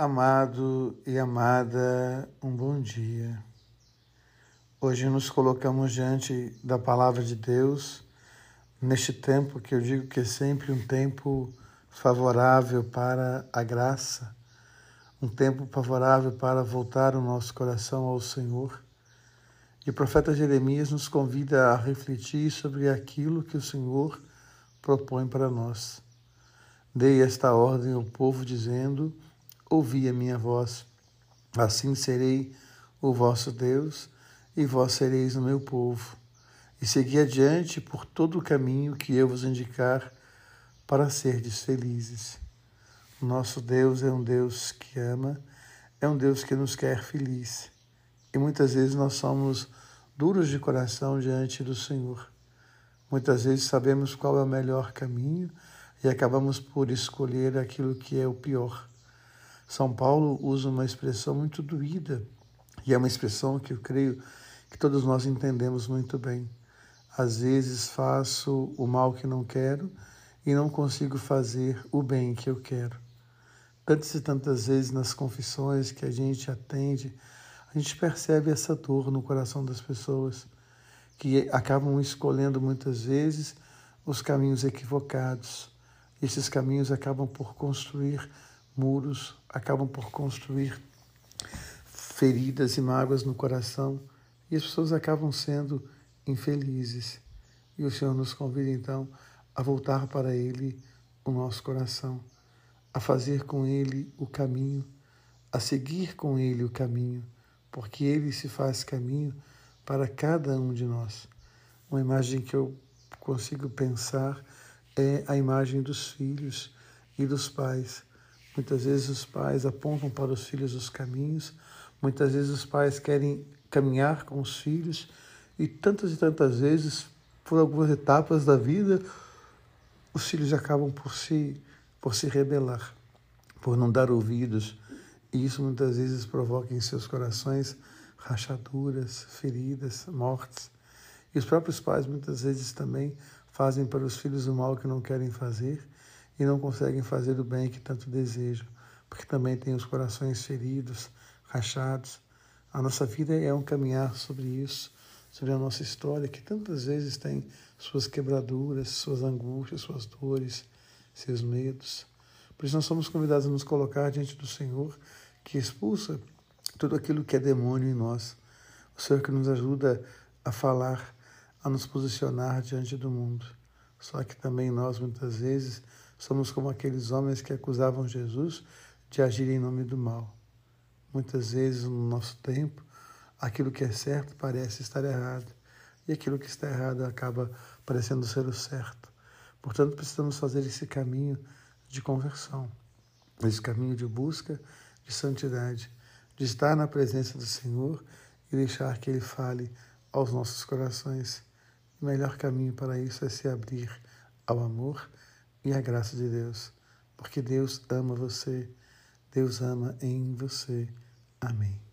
Amado e amada, um bom dia. Hoje nos colocamos diante da palavra de Deus, neste tempo que eu digo que é sempre um tempo favorável para a graça, um tempo favorável para voltar o nosso coração ao Senhor. E o profeta Jeremias nos convida a refletir sobre aquilo que o Senhor propõe para nós. Dei esta ordem ao povo, dizendo: ouvi a minha voz. Assim serei o vosso Deus, e vós sereis o meu povo. E segui adiante por todo o caminho que eu vos indicar, para serdes felizes. Nosso Deus é um Deus que ama, é um Deus que nos quer feliz. E muitas vezes nós somos duros de coração diante do Senhor. Muitas vezes sabemos qual é o melhor caminho e acabamos por escolher aquilo que é o pior. São Paulo usa uma expressão muito doída, e é uma expressão que eu creio que todos nós entendemos muito bem. Às vezes faço o mal que não quero e não consigo fazer o bem que eu quero. Tantas e tantas vezes nas confissões que a gente atende, a gente percebe essa dor no coração das pessoas que acabam escolhendo muitas vezes os caminhos equivocados. Esses caminhos acabam por construir muros acabam por construir feridas e mágoas no coração e as pessoas acabam sendo infelizes. E o Senhor nos convida então a voltar para Ele o nosso coração, a fazer com Ele o caminho, a seguir com Ele o caminho, porque Ele se faz caminho para cada um de nós. Uma imagem que eu consigo pensar é a imagem dos filhos e dos pais Muitas vezes os pais apontam para os filhos os caminhos, muitas vezes os pais querem caminhar com os filhos e tantas e tantas vezes, por algumas etapas da vida, os filhos acabam por se, por se rebelar, por não dar ouvidos. E isso muitas vezes provoca em seus corações rachaduras, feridas, mortes. E os próprios pais muitas vezes também fazem para os filhos o mal que não querem fazer e não conseguem fazer o bem que tanto desejam, porque também têm os corações feridos, rachados. A nossa vida é um caminhar sobre isso, sobre a nossa história, que tantas vezes tem suas quebraduras, suas angústias, suas dores, seus medos. Por isso nós somos convidados a nos colocar diante do Senhor, que expulsa tudo aquilo que é demônio em nós. O Senhor que nos ajuda a falar, a nos posicionar diante do mundo. Só que também nós, muitas vezes, Somos como aqueles homens que acusavam Jesus de agir em nome do mal. Muitas vezes no nosso tempo, aquilo que é certo parece estar errado, e aquilo que está errado acaba parecendo ser o certo. Portanto, precisamos fazer esse caminho de conversão, esse caminho de busca de santidade, de estar na presença do Senhor e deixar que Ele fale aos nossos corações. O melhor caminho para isso é se abrir ao amor e a graça de Deus, porque Deus ama você, Deus ama em você. Amém.